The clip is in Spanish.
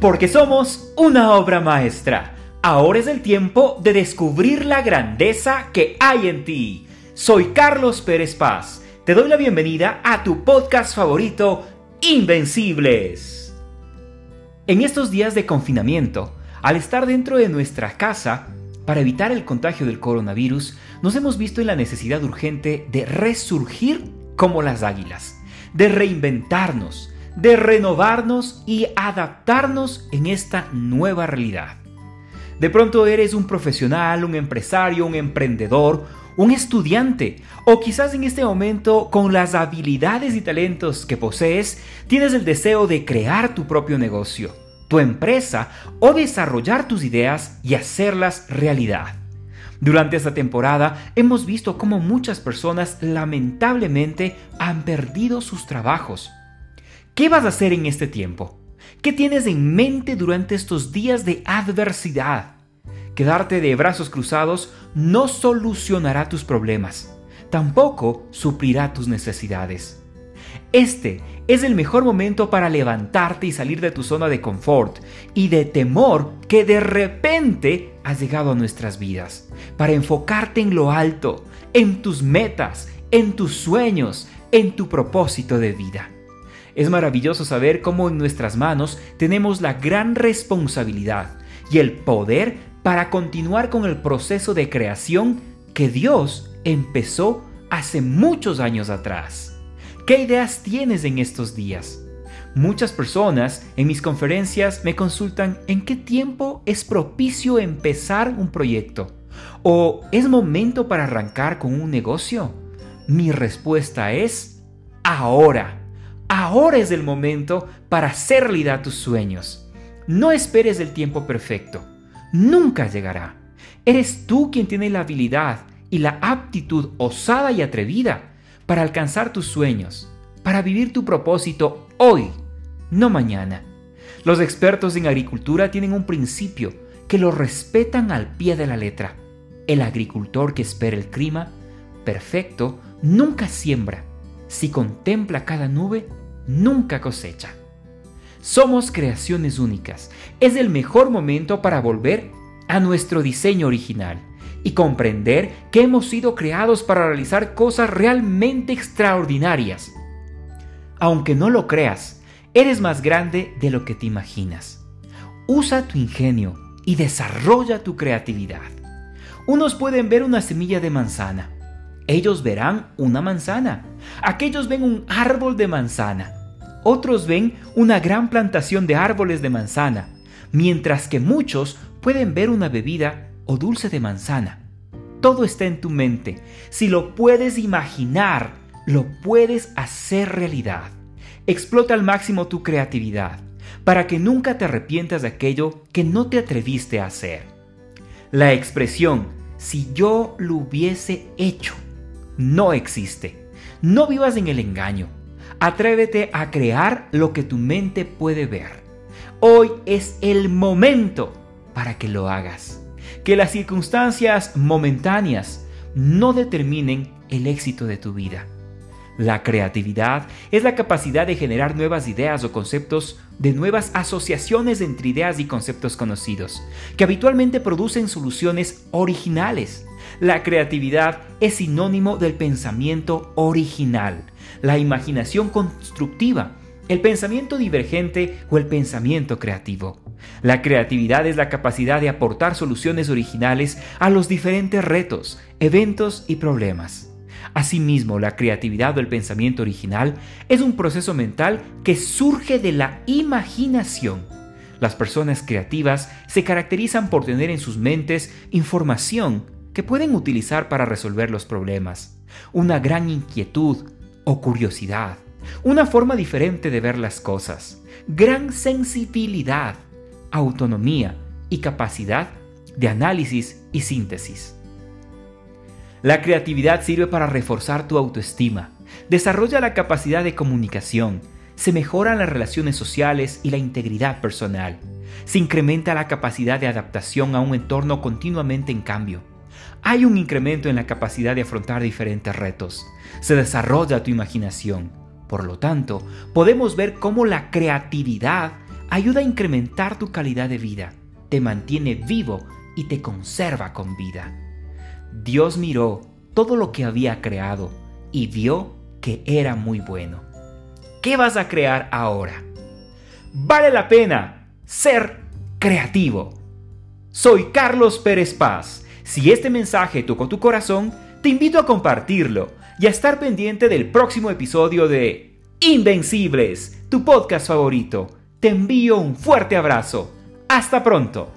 Porque somos una obra maestra. Ahora es el tiempo de descubrir la grandeza que hay en ti. Soy Carlos Pérez Paz. Te doy la bienvenida a tu podcast favorito, Invencibles. En estos días de confinamiento, al estar dentro de nuestra casa, para evitar el contagio del coronavirus, nos hemos visto en la necesidad urgente de resurgir como las águilas, de reinventarnos, de renovarnos y adaptarnos en esta nueva realidad. De pronto eres un profesional, un empresario, un emprendedor, un estudiante, o quizás en este momento con las habilidades y talentos que posees, tienes el deseo de crear tu propio negocio, tu empresa o desarrollar tus ideas y hacerlas realidad. Durante esta temporada hemos visto cómo muchas personas lamentablemente han perdido sus trabajos, ¿Qué vas a hacer en este tiempo? ¿Qué tienes en mente durante estos días de adversidad? Quedarte de brazos cruzados no solucionará tus problemas, tampoco suplirá tus necesidades. Este es el mejor momento para levantarte y salir de tu zona de confort y de temor que de repente has llegado a nuestras vidas, para enfocarte en lo alto, en tus metas, en tus sueños, en tu propósito de vida. Es maravilloso saber cómo en nuestras manos tenemos la gran responsabilidad y el poder para continuar con el proceso de creación que Dios empezó hace muchos años atrás. ¿Qué ideas tienes en estos días? Muchas personas en mis conferencias me consultan en qué tiempo es propicio empezar un proyecto o es momento para arrancar con un negocio. Mi respuesta es ahora. Ahora es el momento para hacer realidad tus sueños. No esperes el tiempo perfecto. Nunca llegará. Eres tú quien tiene la habilidad y la aptitud osada y atrevida para alcanzar tus sueños, para vivir tu propósito hoy, no mañana. Los expertos en agricultura tienen un principio que lo respetan al pie de la letra. El agricultor que espera el clima perfecto nunca siembra si contempla cada nube, nunca cosecha. Somos creaciones únicas. Es el mejor momento para volver a nuestro diseño original y comprender que hemos sido creados para realizar cosas realmente extraordinarias. Aunque no lo creas, eres más grande de lo que te imaginas. Usa tu ingenio y desarrolla tu creatividad. Unos pueden ver una semilla de manzana, ellos verán una manzana. Aquellos ven un árbol de manzana. Otros ven una gran plantación de árboles de manzana, mientras que muchos pueden ver una bebida o dulce de manzana. Todo está en tu mente. Si lo puedes imaginar, lo puedes hacer realidad. Explota al máximo tu creatividad, para que nunca te arrepientas de aquello que no te atreviste a hacer. La expresión, si yo lo hubiese hecho, no existe. No vivas en el engaño. Atrévete a crear lo que tu mente puede ver. Hoy es el momento para que lo hagas. Que las circunstancias momentáneas no determinen el éxito de tu vida. La creatividad es la capacidad de generar nuevas ideas o conceptos de nuevas asociaciones entre ideas y conceptos conocidos, que habitualmente producen soluciones originales. La creatividad es sinónimo del pensamiento original, la imaginación constructiva, el pensamiento divergente o el pensamiento creativo. La creatividad es la capacidad de aportar soluciones originales a los diferentes retos, eventos y problemas. Asimismo, la creatividad o el pensamiento original es un proceso mental que surge de la imaginación. Las personas creativas se caracterizan por tener en sus mentes información que pueden utilizar para resolver los problemas, una gran inquietud o curiosidad, una forma diferente de ver las cosas, gran sensibilidad, autonomía y capacidad de análisis y síntesis. La creatividad sirve para reforzar tu autoestima, desarrolla la capacidad de comunicación, se mejoran las relaciones sociales y la integridad personal, se incrementa la capacidad de adaptación a un entorno continuamente en cambio. Hay un incremento en la capacidad de afrontar diferentes retos, se desarrolla tu imaginación. Por lo tanto, podemos ver cómo la creatividad ayuda a incrementar tu calidad de vida, te mantiene vivo y te conserva con vida. Dios miró todo lo que había creado y vio que era muy bueno. ¿Qué vas a crear ahora? Vale la pena ser creativo. Soy Carlos Pérez Paz. Si este mensaje tocó tu corazón, te invito a compartirlo y a estar pendiente del próximo episodio de Invencibles, tu podcast favorito. Te envío un fuerte abrazo. Hasta pronto.